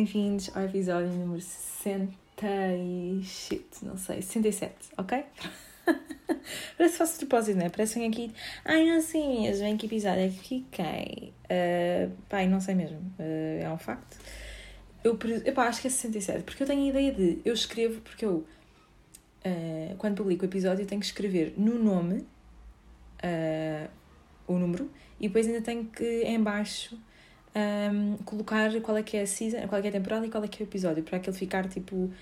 bem-vindos ao episódio número 60 e... shit, não sei, 67, ok? Parece que faço propósito, não é? Parece que aqui, ai não sei mesmo em que episódio é que fiquei. Uh, pai, não sei mesmo, uh, é um facto. Eu, epá, acho que é 67, porque eu tenho a ideia de, eu escrevo, porque eu, uh, quando publico o episódio, eu tenho que escrever no nome uh, o número e depois ainda tenho que, em baixo, um, colocar qual é que é a season, qual é que é a temporada e qual é que é o episódio, para aquele ficar tipo uh,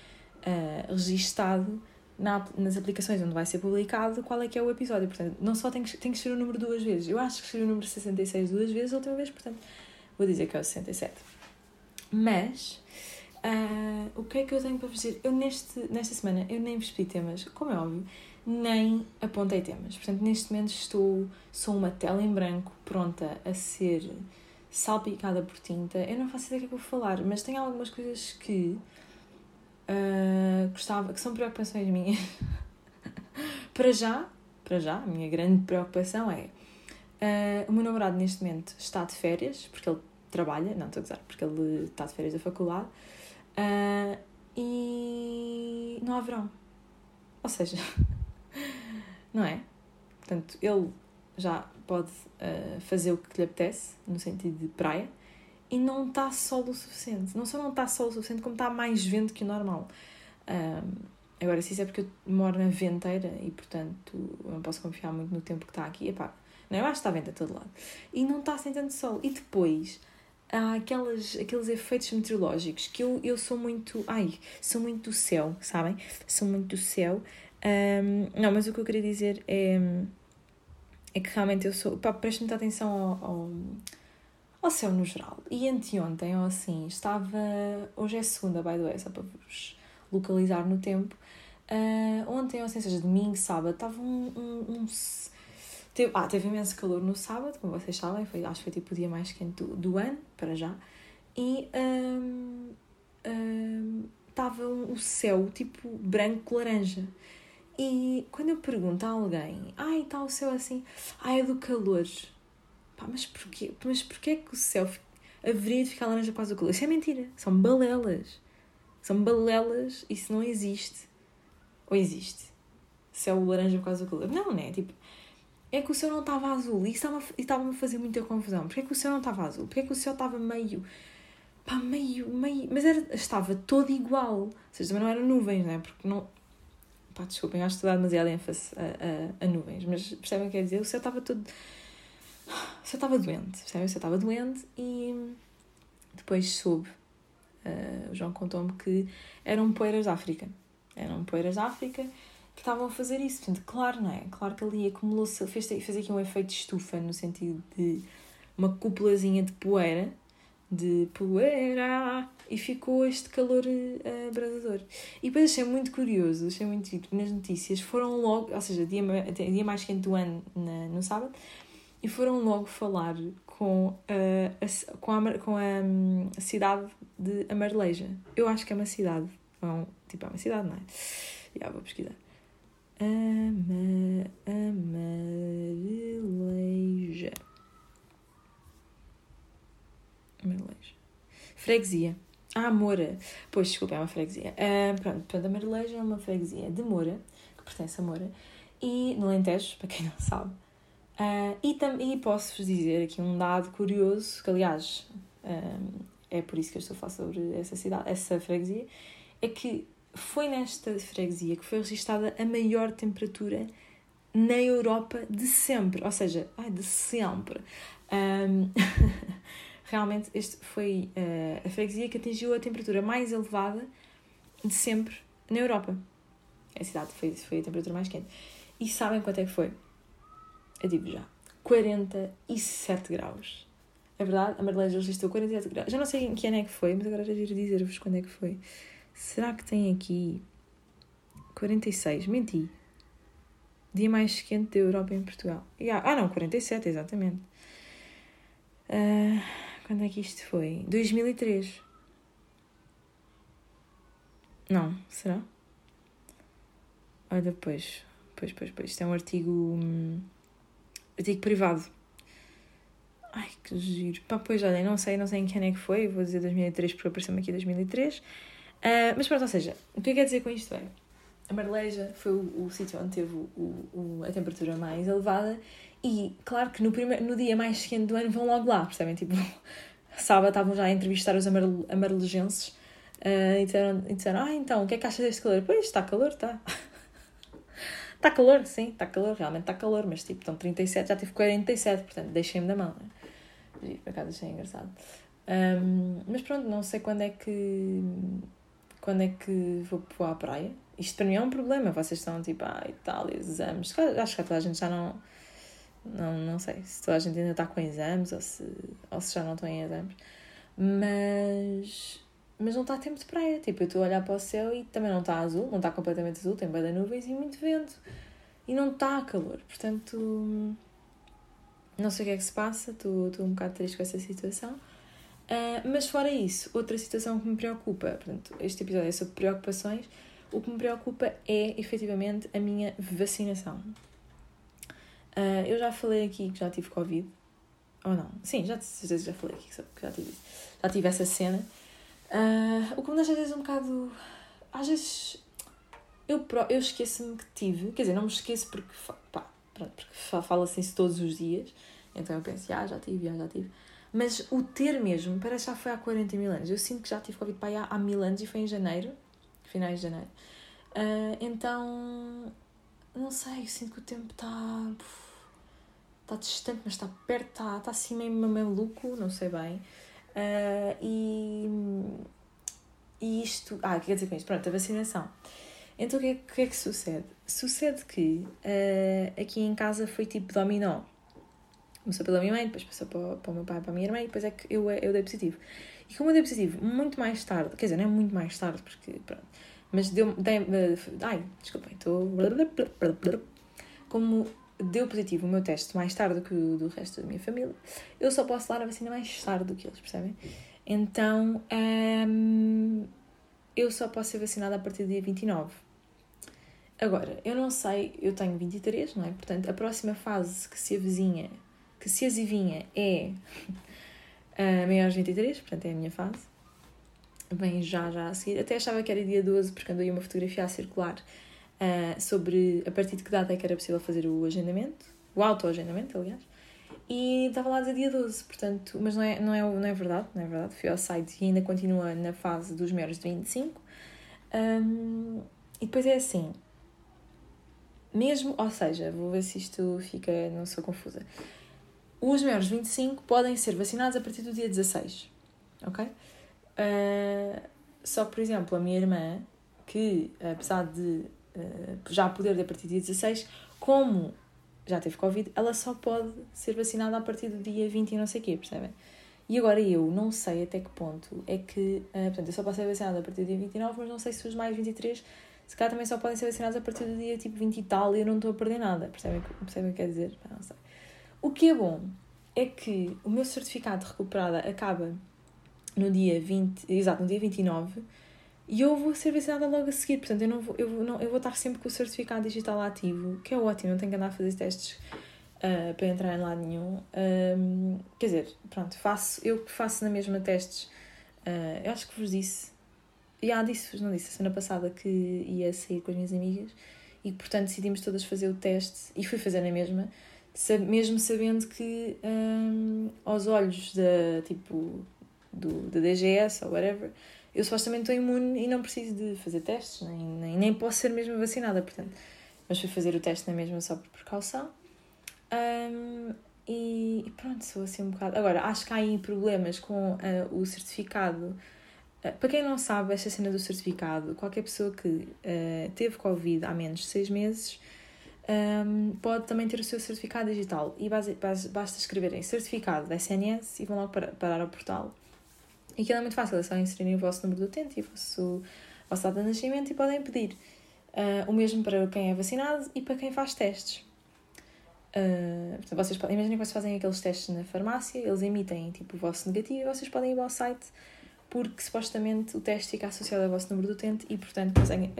registado na, nas aplicações onde vai ser publicado qual é que é o episódio. Portanto, não só tem que, tem que escrever o número duas vezes. Eu acho que escrevi o número 66 duas vezes, a última vez, portanto, vou dizer que é o 67. Mas, uh, o que é que eu tenho para dizer? Eu neste, nesta semana, eu nem vos pedi temas, como é óbvio, nem apontei temas. Portanto, neste momento estou, sou uma tela em branco, pronta a ser salpicada por tinta. Eu não faço ideia do que é que vou falar, mas tenho algumas coisas que uh, gostava, que são preocupações minhas. para já, para já, a minha grande preocupação é uh, o meu namorado neste momento está de férias, porque ele trabalha, não estou a gozar, porque ele está de férias da faculdade, uh, e não há verão. Ou seja, não é? Portanto, ele já pode uh, fazer o que lhe apetece, no sentido de praia, e não está sol o suficiente. Não só não está sol o suficiente, como está mais vento que o normal. Um, agora, se isso é porque eu moro na venteira e, portanto, não posso confiar muito no tempo que está aqui, epá, não, eu acho que está vento a todo lado. E não está sem tanto sol. E depois, há aquelas, aqueles efeitos meteorológicos que eu, eu sou muito. Ai, sou muito do céu, sabem? Sou muito do céu. Um, não, mas o que eu queria dizer é. É que realmente eu sou. Pá, preste muita atenção ao, ao, ao céu no geral. E anteontem, ou assim, estava. Hoje é segunda, by the way, só para vos localizar no tempo. Uh, ontem, ou assim, seja, domingo, sábado, estava um, um, um Teve, ah, teve imenso calor no sábado, como vocês sabem, foi, acho que foi tipo o dia mais quente do, do ano, para já. E estava um, um, o céu tipo branco-laranja. E quando eu pergunto a alguém, ai, está o céu assim, ai, é do calor. Pá, mas porquê? Mas porquê que o céu haveria de ficar laranja por causa do calor? Isso é mentira, são balelas. São balelas, isso não existe. Ou existe? Céu laranja por causa do calor. Não, né? Tipo, é que o céu não estava azul e estava-me estava a fazer muita confusão. Porquê que o céu não estava azul? Porquê que o céu estava meio. pá, meio, meio. Mas era, estava todo igual. Ou seja, também não eram nuvens, não é? Porque não. Pá, desculpem, acho que dar demasiado ênfase a, a, a, nuvens, mas percebem o que quer dizer? O céu estava todo. o céu estava doente, percebem? O céu estava doente e. depois soube. Uh, o João contou-me que eram poeiras da África. Eram poeiras da África que estavam a fazer isso. Portanto, claro, não é? Claro que ali acumulou-se, fez, fez aqui um efeito de estufa, no sentido de uma cúpulazinha de poeira, de poeira, e ficou este calor uh, abrasador. E depois achei muito curioso, achei muito giro, nas notícias foram logo, ou seja, dia, dia mais quente do ano na, no sábado, e foram logo falar com, uh, a, com, a, com a, um, a cidade de Amareleja. Eu acho que é uma cidade, não, tipo, é uma cidade, não é? Já vou pesquisar. Ama, amareleja. Amareleja. Freguesia. Ah, Moura. Pois, desculpa, é uma freguesia. Uh, pronto, portanto, Amareleja é uma freguesia de Moura, que pertence a Moura, e no Alentejo, para quem não sabe. Uh, e, e posso-vos dizer aqui um dado curioso, que aliás uh, é por isso que eu estou a falar sobre essa cidade, essa freguesia, é que foi nesta freguesia que foi registada a maior temperatura na Europa de sempre, ou seja, ai, de sempre. Um, realmente, este foi uh, a freguesia que atingiu a temperatura mais elevada de sempre na Europa. A cidade foi, foi a temperatura mais quente. E sabem quanto é que foi? Eu digo já: 47 graus. É verdade, a Marleja registrou 47 graus. Já não sei em que ano é que foi, mas agora já giro dizer-vos quando é que foi. Será que tem aqui 46? Menti. Dia mais quente da Europa em Portugal. Ah, não, 47, exatamente. Uh, quando é que isto foi? 2003. Não, será? Olha, depois. Pois, pois, pois. Isto é um artigo. Um, artigo privado. Ai, que giro. Pá, pois olha, não sei, não sei em que ano é que foi, vou dizer 2003 porque apareceu-me aqui 2003. Uh, mas pronto, ou seja, o que eu quero dizer com isto é, a Marleja foi o, o sítio onde teve o, o, a temperatura mais elevada e claro que no, primeiro, no dia mais quente do ano vão logo lá, percebem? Tipo, sábado estavam já a entrevistar os amarelegenses uh, e, disseram, e disseram, ah então, o que é que achas deste calor? Pois, está calor, está. Está calor, sim, está calor, realmente está calor, mas tipo, estão 37, já tive 47, portanto, deixei-me da mão. Né? Por acaso achei engraçado. Um, mas pronto, não sei quando é que. Quando é que vou, vou à praia. Isto para mim é um problema. Vocês estão tipo, ah, Itália, exames. Acho que toda a gente já não. Não, não sei se toda a gente ainda está com exames ou se, ou se já não estão em exames. Mas mas não está tempo de praia. Tipo, eu estou a olhar para o céu e também não está azul, não está completamente azul, tem de nuvens e muito vento. E não está calor. Portanto, não sei o que é que se passa, estou um bocado triste com essa situação. Uh, mas fora isso, outra situação que me preocupa, portanto, este episódio é sobre preocupações, o que me preocupa é efetivamente a minha vacinação. Uh, eu já falei aqui que já tive Covid, ou não? Sim, já, já falei aqui que já tive, já tive essa cena. Uh, o que me deixa às vezes um bocado. Às vezes eu, eu esqueço-me que tive, quer dizer, não me esqueço porque, pá, pronto, porque fala-se isso todos os dias, então eu penso, ah, já tive, já tive. Mas o ter mesmo, parece que já foi há 40 mil anos. Eu sinto que já tive Covid para há, há mil anos e foi em janeiro, finais de janeiro. Uh, então, não sei, eu sinto que o tempo está. está distante, mas está perto, está, está assim meio maluco, não sei bem. Uh, e, e isto. Ah, o que quer dizer com isto? Pronto, a vacinação. Então o que é, que, é que sucede? Sucede que uh, aqui em casa foi tipo dominó. Começou pela minha mãe, depois passou para, para o meu pai para a minha irmã e depois é que eu, eu dei positivo. E como eu dei positivo muito mais tarde, quer dizer, não é muito mais tarde, porque pronto, mas deu. Dei, ai, desculpem, estou. Como deu positivo o meu teste mais tarde que o do resto da minha família, eu só posso dar a vacina mais tarde do que eles, percebem? Então, hum, eu só posso ser vacinada a partir do dia 29. Agora, eu não sei, eu tenho 23, não é? Portanto, a próxima fase que se avizinha, que se azivinha é a maior de 23, portanto é a minha fase. Bem, já, já a seguir. Até achava que era dia 12, porque andou aí uma fotografia a circular uh, sobre a partir de que data é que era possível fazer o agendamento, o autoagendamento, aliás, e estava lá a dizer dia 12, portanto, mas não é, não, é, não é verdade, não é verdade, fui ao site e ainda continua na fase dos maiores de 25. Um, e depois é assim, mesmo, ou seja, vou ver se isto fica, não sou confusa. Os maiores de 25 podem ser vacinados a partir do dia 16, ok? Uh, só que, por exemplo, a minha irmã, que apesar de uh, já poder a partir dia 16, como já teve Covid, ela só pode ser vacinada a partir do dia 20 e não sei o quê, percebem? E agora eu não sei até que ponto é que, uh, portanto, eu só posso ser vacinada a partir do dia 29, mas não sei se os mais 23, se calhar também só podem ser vacinados a partir do dia tipo 20 e tal e eu não estou a perder nada, percebem, percebem o que quer dizer? Não sei. O que é bom é que o meu certificado de recuperada acaba no dia 20, exato, no dia 29, e eu vou ser vacinada logo a seguir, portanto eu, não vou, eu, não, eu vou estar sempre com o certificado digital ativo, que é ótimo, não tenho que andar a fazer testes uh, para entrar em lado nenhum. Um, quer dizer, pronto, faço, eu que faço na mesma testes, uh, eu acho que vos disse, e ah, disse-vos, não disse, a semana passada que ia sair com as minhas amigas e portanto decidimos todas fazer o teste e fui fazer na mesma, mesmo sabendo que um, aos olhos da tipo do, da DGS ou whatever eu supostamente estou imune e não preciso de fazer testes, nem, nem, nem posso ser mesmo vacinada, portanto. Mas fui fazer o teste na mesma só por precaução. Um, e, e, pronto, sou assim um bocado. Agora, acho que há aí problemas com uh, o certificado. Uh, para quem não sabe, esta cena do certificado, qualquer pessoa que uh, teve Covid há menos de seis meses um, pode também ter o seu certificado digital. E base, base, basta escreverem certificado da SNS e vão logo para, parar ao portal e aquilo é muito fácil, é só inserirem o vosso número do utente e o vosso, vosso data de nascimento e podem pedir. Uh, o mesmo para quem é vacinado e para quem faz testes. Uh, portanto, vocês podem, imaginem que vocês fazem aqueles testes na farmácia, eles emitem tipo, o vosso negativo e vocês podem ir ao site porque supostamente o teste fica associado ao vosso número do utente e portanto conseguem,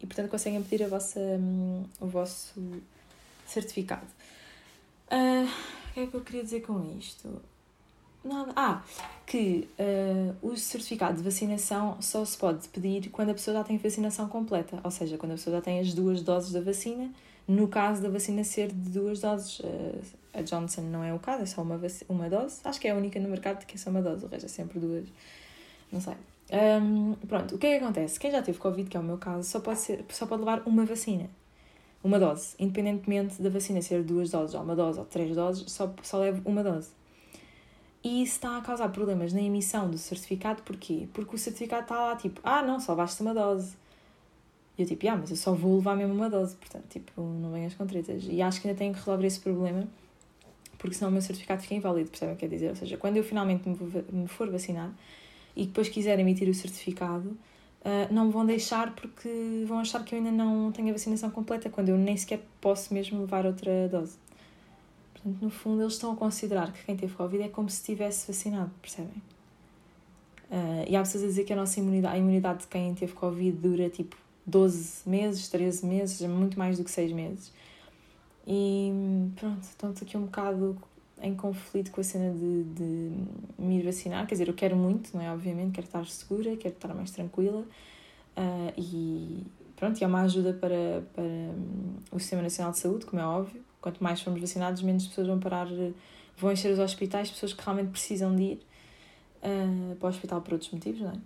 e, portanto, conseguem pedir a vossa, um, o vosso certificado. Uh, o que é que eu queria dizer com isto? Nada. Ah, que uh, o certificado de vacinação só se pode pedir quando a pessoa já tem vacinação completa, ou seja, quando a pessoa já tem as duas doses da vacina, no caso da vacina ser de duas doses. Uh, a Johnson não é o caso, é só uma, uma dose. Acho que é a única no mercado que é só uma dose, o resto é sempre duas. Não sei. Um, pronto, o que é que acontece? Quem já teve Covid, que é o meu caso, só pode, ser, só pode levar uma vacina. Uma dose. Independentemente da vacina ser duas doses, ou uma dose, ou três doses, só, só leva uma dose. E isso está a causar problemas na emissão do certificado, porquê? Porque o certificado está lá tipo, ah não, só basta uma dose. E eu tipo, ah, mas eu só vou levar mesmo uma dose, portanto, tipo, não venhas com tretas. E acho que ainda tenho que resolver esse problema, porque senão o meu certificado fica inválido, percebem o que quer dizer? Ou seja, quando eu finalmente me for vacinar e depois quiser emitir o certificado, uh, não me vão deixar porque vão achar que eu ainda não tenho a vacinação completa, quando eu nem sequer posso mesmo levar outra dose. Portanto, no fundo, eles estão a considerar que quem teve Covid é como se estivesse vacinado, percebem? Uh, e há pessoas a dizer que a nossa imunidade, a imunidade de quem teve Covid dura tipo 12 meses, 13 meses, muito mais do que 6 meses. E pronto, estou aqui um bocado em conflito com a cena de, de me ir vacinar. Quer dizer, eu quero muito, não é? Obviamente, quero estar segura, quero estar mais tranquila. Uh, e pronto, e é uma ajuda para, para o Sistema Nacional de Saúde, como é óbvio quanto mais formos vacinados, menos pessoas vão parar, vão encher os hospitais, pessoas que realmente precisam de ir uh, para o hospital por outros motivos, não é?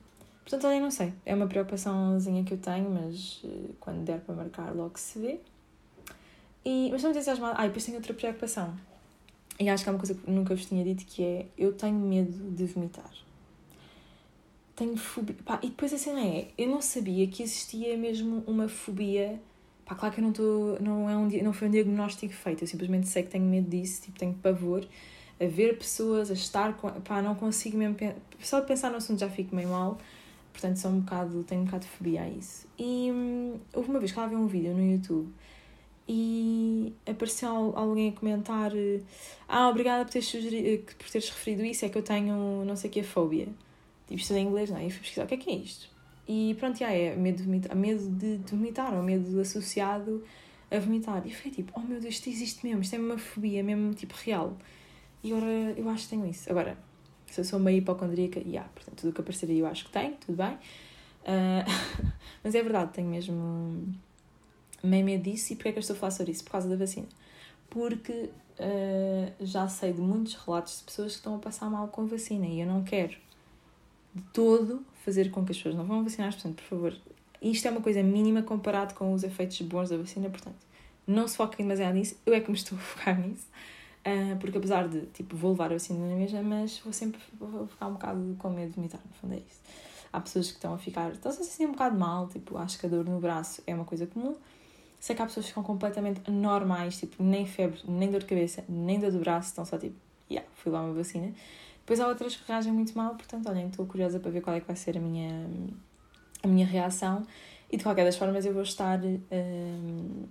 Portanto, ali não sei, é uma preocupaçãozinha que eu tenho, mas uh, quando der para marcar, logo se vê. E, mas estou muito. Ah, e depois tenho outra preocupação. E acho que é uma coisa que nunca vos tinha dito, que é, eu tenho medo de vomitar. Tenho fobia. Pá, e depois a cena é, eu não sabia que existia mesmo uma fobia Pá, claro que eu não estou. Não, é um, não foi um diagnóstico feito, eu simplesmente sei que tenho medo disso, tipo, tenho pavor a ver pessoas, a estar com. Pá, não consigo mesmo. Só de pensar no assunto já fico meio mal, portanto, sou um bocado. tenho um bocado de fobia a isso. E hum, houve uma vez que ela viu um vídeo no YouTube e apareceu alguém a comentar: Ah, obrigada por teres, sugerido, por teres referido isso, é que eu tenho não sei que, a fobia. Tipo, isto em inglês, não é? E fui pesquisar: o que é que é isto? E pronto, já é medo de vomitar, medo de, vomitar, ou medo associado a vomitar. E fiquei tipo, oh meu Deus, isto existe mesmo, isto é uma fobia mesmo, tipo, real. E agora eu acho que tenho isso. Agora, se eu sou meio hipocondríaca, já, yeah, portanto, tudo o que aparecer aí eu acho que tenho, tudo bem. Uh, mas é verdade, tenho mesmo meio medo disso. E porquê é que eu estou a falar sobre isso? Por causa da vacina. Porque uh, já sei de muitos relatos de pessoas que estão a passar mal com a vacina e eu não quero de todo fazer com que as pessoas não vão vacinar, portanto, por favor, isto é uma coisa mínima comparado com os efeitos bons da vacina, portanto, não se foquem demasiado nisso, eu é que me estou a focar nisso, uh, porque apesar de, tipo, vou levar a vacina na mesma, mas vou sempre vou ficar um bocado com medo de vomitar, no fundo é isso. Há pessoas que estão a ficar, estão-se a sentir um bocado mal, tipo, acho que a dor no braço é uma coisa comum, sei que há pessoas que ficam completamente normais, tipo, nem febre, nem dor de cabeça, nem dor do braço, estão só tipo, yeah, fui lá uma vacina. Depois há outras que reagem muito mal, portanto, olhem, estou curiosa para ver qual é que vai ser a minha, a minha reação. E de qualquer das formas eu vou estar. Um,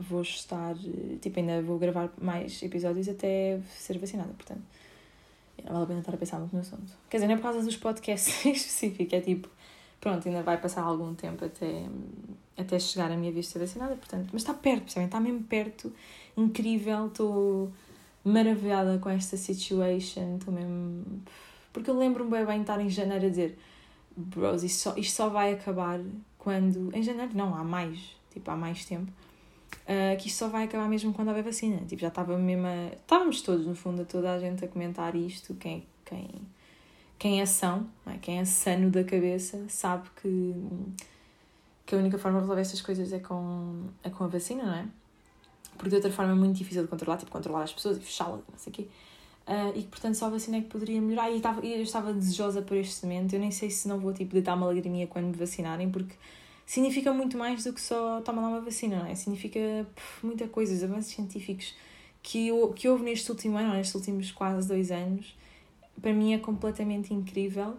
vou estar. Tipo, ainda vou gravar mais episódios até ser vacinada, portanto. Não vale a pena estar a pensar muito no assunto. Quer dizer, não é por causa dos podcasts em específico, é tipo. Pronto, ainda vai passar algum tempo até, até chegar a minha ser vacinada, portanto. Mas está perto, percebem? Está mesmo perto. Incrível, estou maravilhada com esta situation. Estou mesmo. Porque eu lembro-me bem, bem estar em janeiro a dizer: Bros, isto só, isto só vai acabar quando. Em janeiro, não, há mais. Tipo, há mais tempo. Uh, que isto só vai acabar mesmo quando houver vacina. Tipo, já estava mesmo a... Estávamos todos, no fundo, toda a gente a comentar isto. Quem, quem, quem é são, é? quem é sano da cabeça, sabe que, que a única forma de resolver estas coisas é com, é com a vacina, não é? Porque de outra forma é muito difícil de controlar, tipo controlar as pessoas e fechá-las, não sei o quê. Uh, e que portanto só a vacina é que poderia melhorar. E, estava, eu estava desejosa por este momento. Eu nem sei se não vou tipo, deitar uma lagriminha quando me vacinarem, porque significa muito mais do que só tomar lá uma vacina, não é? Significa puf, muita coisa, os avanços científicos que, eu, que houve neste último ano, nestes últimos quase dois anos, para mim é completamente incrível.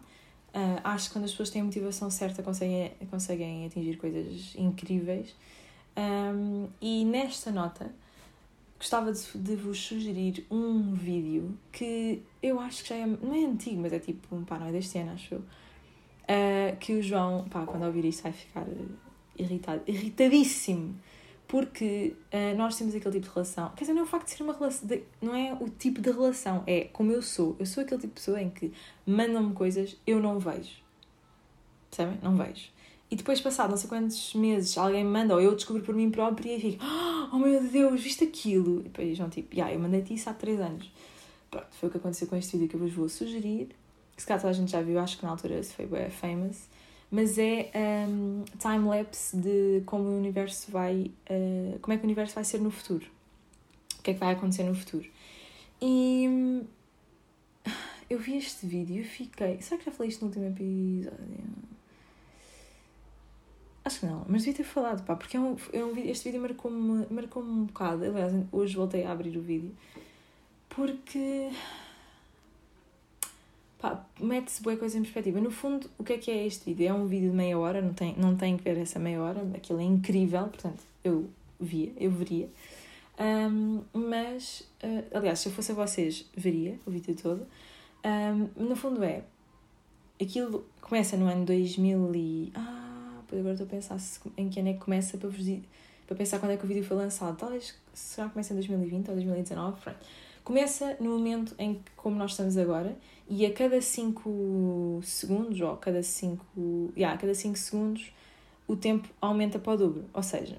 Uh, acho que quando as pessoas têm a motivação certa conseguem, conseguem atingir coisas incríveis. Um, e nesta nota gostava de, de, vos sugerir um vídeo que eu acho que já é, não é antigo, mas é tipo, pá, não é deste ano, acho eu. Uh, que o João, pá, quando ouvir isso vai ficar irritado, irritadíssimo Porque uh, nós temos aquele tipo de relação. Quer dizer, não é o facto de ser uma relação. De, não é o tipo de relação, é como eu sou. Eu sou aquele tipo de pessoa em que mandam-me coisas, eu não vejo. Percebem? Não vejo. E depois, passado não sei quantos meses, alguém me manda, ou eu descubro por mim própria e fico, oh meu Deus, viste aquilo? E depois vão tipo, yeah, eu mandei-te isso há 3 anos. Pronto, foi o que aconteceu com este vídeo que eu vos vou sugerir. Que se calhar toda a gente já viu, acho que na altura foi bem famous. Mas é um, time-lapse de como o universo vai. Uh, como é que o universo vai ser no futuro. O que é que vai acontecer no futuro. E hum, eu vi este vídeo e fiquei. Será que já falei isto no último episódio? Acho que não, mas devia ter falado, pá, porque é um, é um, este vídeo marcou-me marcou um bocado. Aliás, hoje voltei a abrir o vídeo porque pá, mete-se boa coisa em perspectiva. No fundo, o que é que é este vídeo? É um vídeo de meia hora, não tem, não tem que ver essa meia hora, aquilo é incrível, portanto, eu via, eu veria. Um, mas, uh, aliás, se eu fosse a vocês, veria o vídeo todo. Um, no fundo é, aquilo começa no ano 2000 e... Ah, agora estou a pensar em que ano é que começa para vos para pensar quando é que o vídeo foi lançado. Talvez, será que começa em 2020 ou 2019? Pronto. Começa no momento em que, como nós estamos agora, e a cada 5 segundos, ou a cada 5 yeah, a cada 5 segundos, o tempo aumenta para o dobro. Ou seja,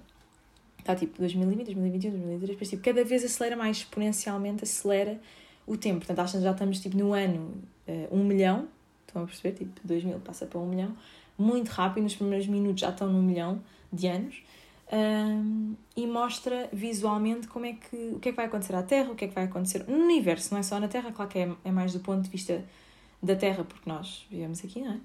está tipo 2020, 2021, 2023, depois tipo, cada vez acelera mais exponencialmente, acelera o tempo. Portanto, acho que já estamos tipo no ano 1 uh, um milhão, estão a perceber? Tipo, 2000 passa para 1 um milhão, muito rápido, nos primeiros minutos já estão no milhão de anos um, e mostra visualmente como é que, o que é que vai acontecer à Terra, o que é que vai acontecer no universo, não é só na Terra, claro que é, é mais do ponto de vista da Terra, porque nós vivemos aqui, não é?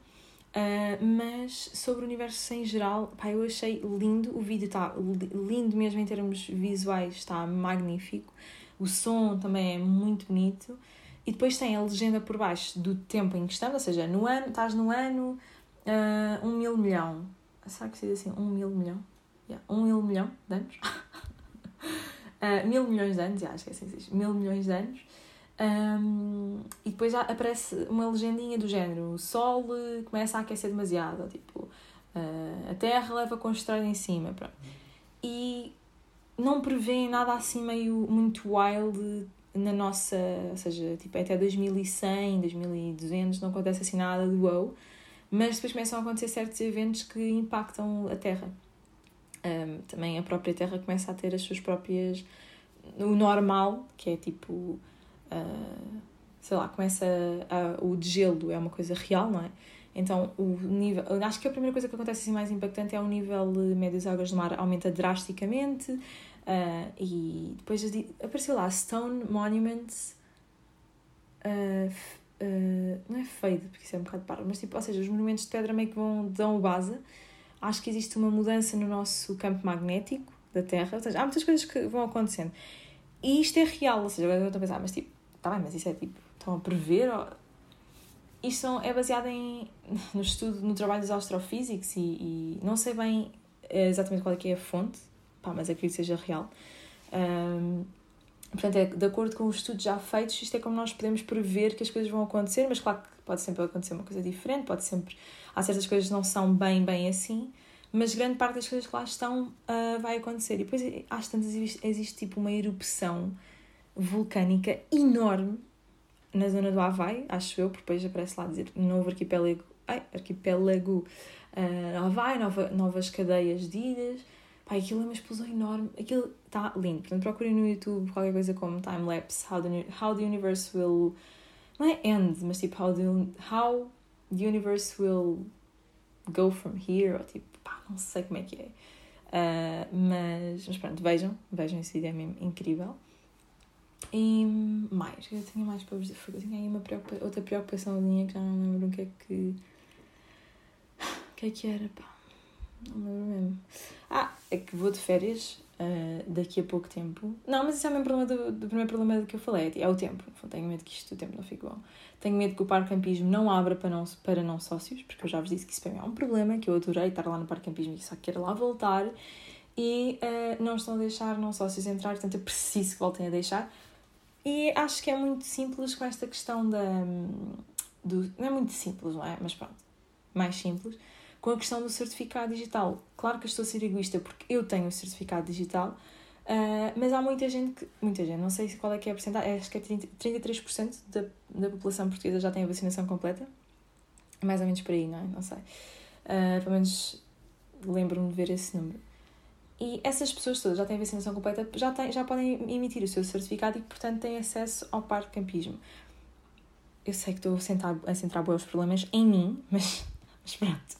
Uh, mas sobre o universo em geral, pá, eu achei lindo, o vídeo está lindo mesmo em termos visuais, está magnífico, o som também é muito bonito, e depois tem a legenda por baixo do tempo em que estamos, ou seja, no ano, estás no ano uh, um mil milhão, será que se diz assim, um mil milhão? yeah, um mil milhão de anos. uh, mil milhões de anos, yeah, acho que é assim que mil milhões de anos. Um, e depois aparece uma legendinha do género: o Sol começa a aquecer demasiado, tipo, uh, a Terra leva com estrada em cima. Pronto. E não prevê nada assim meio muito wild na nossa, ou seja, tipo, até 2100, 2200 não acontece assim nada de wow, mas depois começam a acontecer certos eventos que impactam a Terra um, também a própria Terra começa a ter as suas próprias. O normal, que é tipo. Uh, sei lá, começa. A, o degelo é uma coisa real, não é? Então, o nível. Acho que a primeira coisa que acontece assim mais impactante é o nível médio das águas do mar aumenta drasticamente. Uh, e depois apareceu lá Stone Monuments. Uh, uh, não é fade, porque isso é um bocado parvo, mas tipo, ou seja, os monumentos de pedra meio que vão, dão base acho que existe uma mudança no nosso campo magnético da Terra, ou seja, há muitas coisas que vão acontecendo. E isto é real, ou seja, eu estou a pensar, mas tipo, tá bem, mas isso é tipo, estão a prever? Ou... Isto é baseado em, no estudo, no trabalho dos astrofísicos e, e não sei bem eh, exatamente qual é que é a fonte, pá, mas acredito que seja real. Um, portanto, é de acordo com os estudos já feitos, isto é como nós podemos prever que as coisas vão acontecer, mas claro que pode sempre acontecer uma coisa diferente, pode sempre há certas coisas que não são bem, bem assim, mas grande parte das coisas que lá estão uh, vai acontecer. E depois, às tantas, existe, existe tipo uma erupção vulcânica enorme na zona do Havaí, acho eu, porque depois aparece lá dizer novo arquipélago, ai, arquipélago uh, Havaí, nova, novas cadeias de ilhas. Pá, aquilo é uma explosão enorme, aquilo está lindo. Portanto, procurem no YouTube qualquer coisa como time-lapse, how the, how the universe will. Não é end, mas tipo, how the, how the universe will go from here, ou tipo, pá, não sei como é que é. Uh, mas, mas pronto, vejam, vejam esse vídeo, é mesmo incrível. E mais, eu tinha mais para vos dizer, eu tinha aí uma preocupa outra preocupação minha que já não lembro o que é que. O que é que era, pá? Lembro mesmo. Ah, é que vou de férias uh, daqui a pouco tempo. Não, mas isso é o mesmo problema do, do primeiro problema que eu falei, é o tempo. Tenho medo que isto o tempo não fique bom. Tenho medo que o parque campismo não abra para não, para não sócios, porque eu já vos disse que isso para mim é um problema, que eu adorei estar lá no parque campismo e só quero lá voltar. E uh, não estão a deixar não sócios entrar, portanto eu preciso que voltem a deixar. E acho que é muito simples com esta questão da. Do, não é muito simples, não é? Mas pronto, mais simples com a questão do certificado digital. Claro que eu estou a ser egoísta porque eu tenho o certificado digital, Uh, mas há muita gente que. Muita gente, não sei qual é que é a porcentagem, acho que é 30, 33% da, da população portuguesa já tem a vacinação completa. Mais ou menos por aí, não é? Não sei. Uh, pelo menos lembro-me de ver esse número. E essas pessoas todas já têm a vacinação completa, já, têm, já podem emitir o seu certificado e, portanto, têm acesso ao parque campismo. Eu sei que estou a, sentar, a centrar problemas em mim, mas, mas pronto.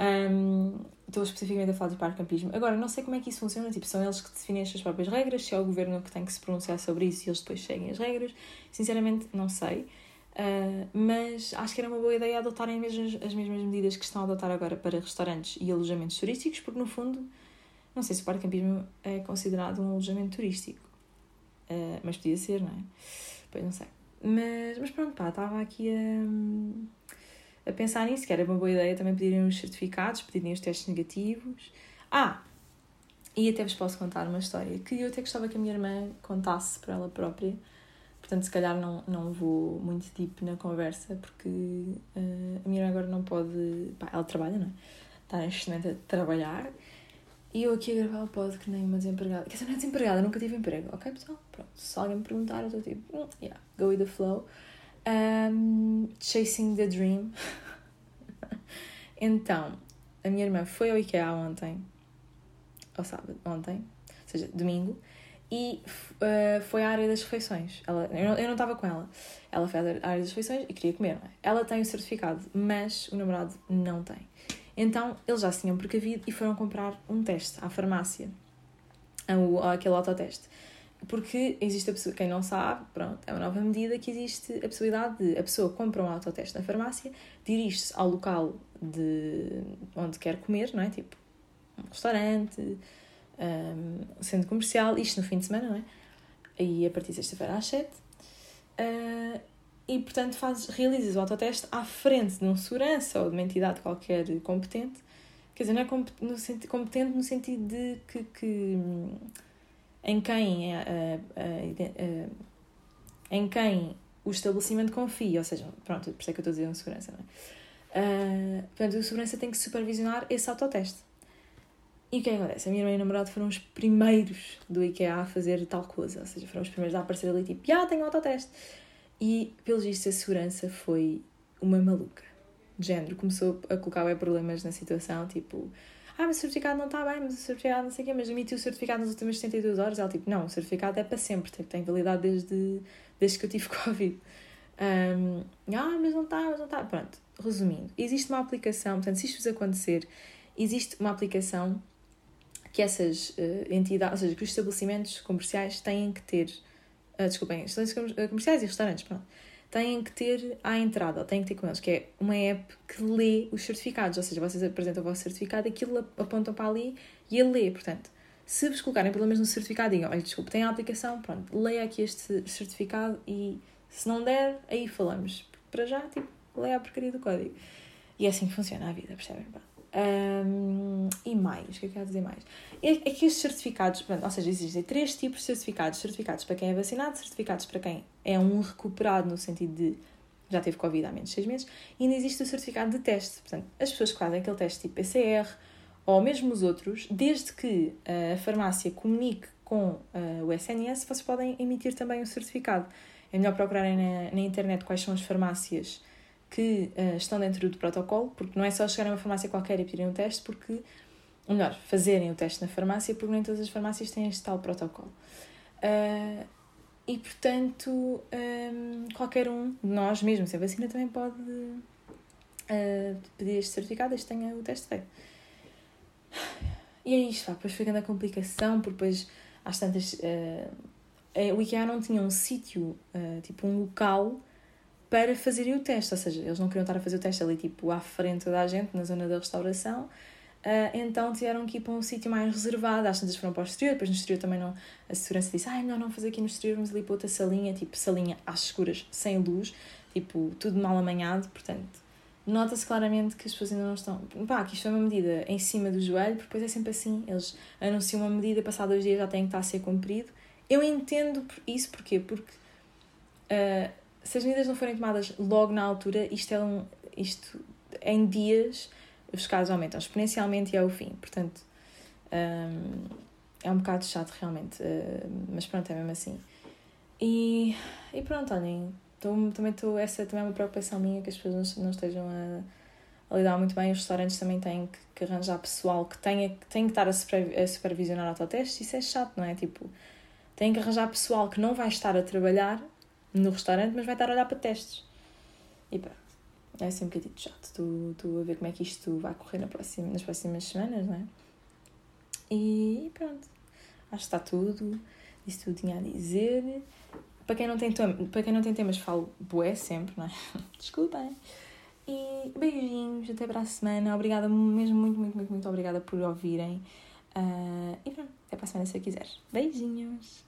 Um, estou especificamente a falar do parcampismo. Agora, não sei como é que isso funciona, tipo, são eles que definem as suas próprias regras, se é o governo que tem que se pronunciar sobre isso e eles depois seguem as regras. Sinceramente, não sei. Uh, mas acho que era uma boa ideia adotarem as mesmas medidas que estão a adotar agora para restaurantes e alojamentos turísticos, porque no fundo, não sei se o parcampismo é considerado um alojamento turístico. Uh, mas podia ser, não é? Pois não sei. Mas, mas pronto, pá, estava aqui a a pensar nisso, que era uma boa ideia também pedirem os certificados, pedirem os testes negativos. Ah, e até vos posso contar uma história que eu até gostava que a minha irmã contasse para ela própria. Portanto, se calhar não, não vou muito deep na conversa, porque uh, a minha irmã agora não pode. Pá, ela trabalha, não é? Está neste a trabalhar. E eu aqui a gravar o pod que nem uma desempregada. Quer dizer, não é desempregada, nunca tive emprego. Ok, pessoal? Pronto. Se alguém me perguntar, eu estou tipo, mm, yeah, go with the flow. Um, Chasing the Dream. então, a minha irmã foi ao IKEA ontem, ou sábado, ontem, ou seja, domingo, e uh, foi à área das refeições. Ela, eu não estava com ela. Ela foi à área das refeições e queria comer, não é? Ela tem o certificado, mas o namorado não tem. Então, eles já se tinham precavido e foram comprar um teste à farmácia, aquele autoteste. Porque existe a pessoa, quem não sabe, pronto, é uma nova medida que existe a possibilidade de a pessoa compra um autoteste na farmácia, dirige-se ao local de onde quer comer, não é? Tipo, um restaurante, um centro comercial, isto no fim de semana, não é? E a partir de sexta-feira às sete. Uh, e, portanto, fazes, realizas o autoteste à frente de um segurança ou de uma entidade qualquer competente. Quer dizer, não é competente no sentido de que, que em quem, uh, uh, uh, em quem o estabelecimento confia, ou seja, pronto, por isso é que eu estou a dizer segurança, não é? portanto, o segurança tem que supervisionar esse autoteste. E o é que acontece? A minha irmã e o namorado foram os primeiros do IKEA a fazer tal coisa, ou seja, foram os primeiros a aparecer ali tipo, já tenho autoteste. E, pelos vistos, a segurança foi uma maluca. De género, começou a colocar problemas na situação, tipo, ah, mas o certificado não está bem, mas o certificado não sei o quê, mas emitiu o certificado nas últimas 72 horas. Ela, tipo, não, o certificado é para sempre, tem validade desde, desde que eu tive Covid. Um, ah, mas não está, mas não está. Pronto, resumindo, existe uma aplicação, portanto, se isto vos acontecer, existe uma aplicação que essas uh, entidades, ou seja, que os estabelecimentos comerciais têm que ter, uh, desculpem, estabelecimentos comerciais e restaurantes, pronto, têm que ter à entrada, ou têm que ter com eles, que é uma app que lê os certificados, ou seja, vocês apresentam o vosso certificado, aquilo apontam para ali e ele lê, portanto, se vos colocarem pelo menos no certificado, digam, olha, desculpe, tem a aplicação, pronto, leia aqui este certificado e se não der, aí falamos. Para já, tipo, leia a porcaria do código. E é assim que funciona a vida, percebem? Um, e mais, o que é que eu dizer mais? É, é que estes certificados, ou seja, existem três tipos de certificados: certificados para quem é vacinado, certificados para quem é um recuperado, no sentido de já teve Covid há menos de 6 meses, e ainda existe o certificado de teste. Portanto, as pessoas que fazem aquele teste tipo PCR ou mesmo os outros, desde que a farmácia comunique com uh, o SNS, vocês podem emitir também o certificado. É melhor procurarem na, na internet quais são as farmácias que uh, estão dentro do protocolo, porque não é só chegarem a uma farmácia qualquer e pedirem um teste, porque, ou melhor, fazerem o teste na farmácia, porque nem todas as farmácias têm este tal protocolo. Uh, e, portanto, um, ehm, qualquer um de nós, mesmo sem vacina, também pode uh, pedir este certificado, que tenha o teste feito. E é isto, pá, depois foi grande a complicação, porque depois, às tantas, o IKEA não tinha um sítio, tipo um local para fazerem o teste, ou seja, eles não queriam estar a fazer o teste ali tipo à frente da gente, na zona da restauração, uh, então tiveram que ir para um sítio mais reservado, às tantas foram para o exterior, depois no exterior também não, a segurança disse, ah, melhor não fazer aqui no exterior, vamos ali para outra salinha, tipo salinha às escuras, sem luz, tipo tudo mal amanhado, portanto, nota-se claramente que as pessoas ainda não estão, pá, que isto é uma medida em cima do joelho, porque depois é sempre assim, eles anunciam uma medida, passado dois dias já tem que estar a ser cumprido, eu entendo isso, porquê? Porque... Uh, se as medidas não forem tomadas logo na altura, isto é um, isto em dias os casos aumentam exponencialmente e é o fim. Portanto, um, é um bocado chato realmente, uh, mas pronto, é mesmo assim. E, e pronto, olhem, tô, também tô, essa também é uma preocupação minha que as pessoas não, não estejam a, a lidar muito bem. Os restaurantes também têm que, que arranjar pessoal que tenha que, tem que estar a, super, a supervisionar autotestes. Isso é chato, não é? Tipo, têm que arranjar pessoal que não vai estar a trabalhar no restaurante, mas vai estar a olhar para testes. E pá, é assim um bocadinho chato. Tu, tu a ver como é que isto vai correr na próxima, nas próximas semanas, não é? E pronto. Acho que está tudo. Disse tudo tinha a dizer. Para quem não tem, para quem não tem temas, falo bué sempre, não é? Desculpem. E beijinhos, até para a semana. Obrigada, mesmo muito, muito, muito, muito obrigada por ouvirem. Uh, e pronto, até para a semana se quiseres. Beijinhos!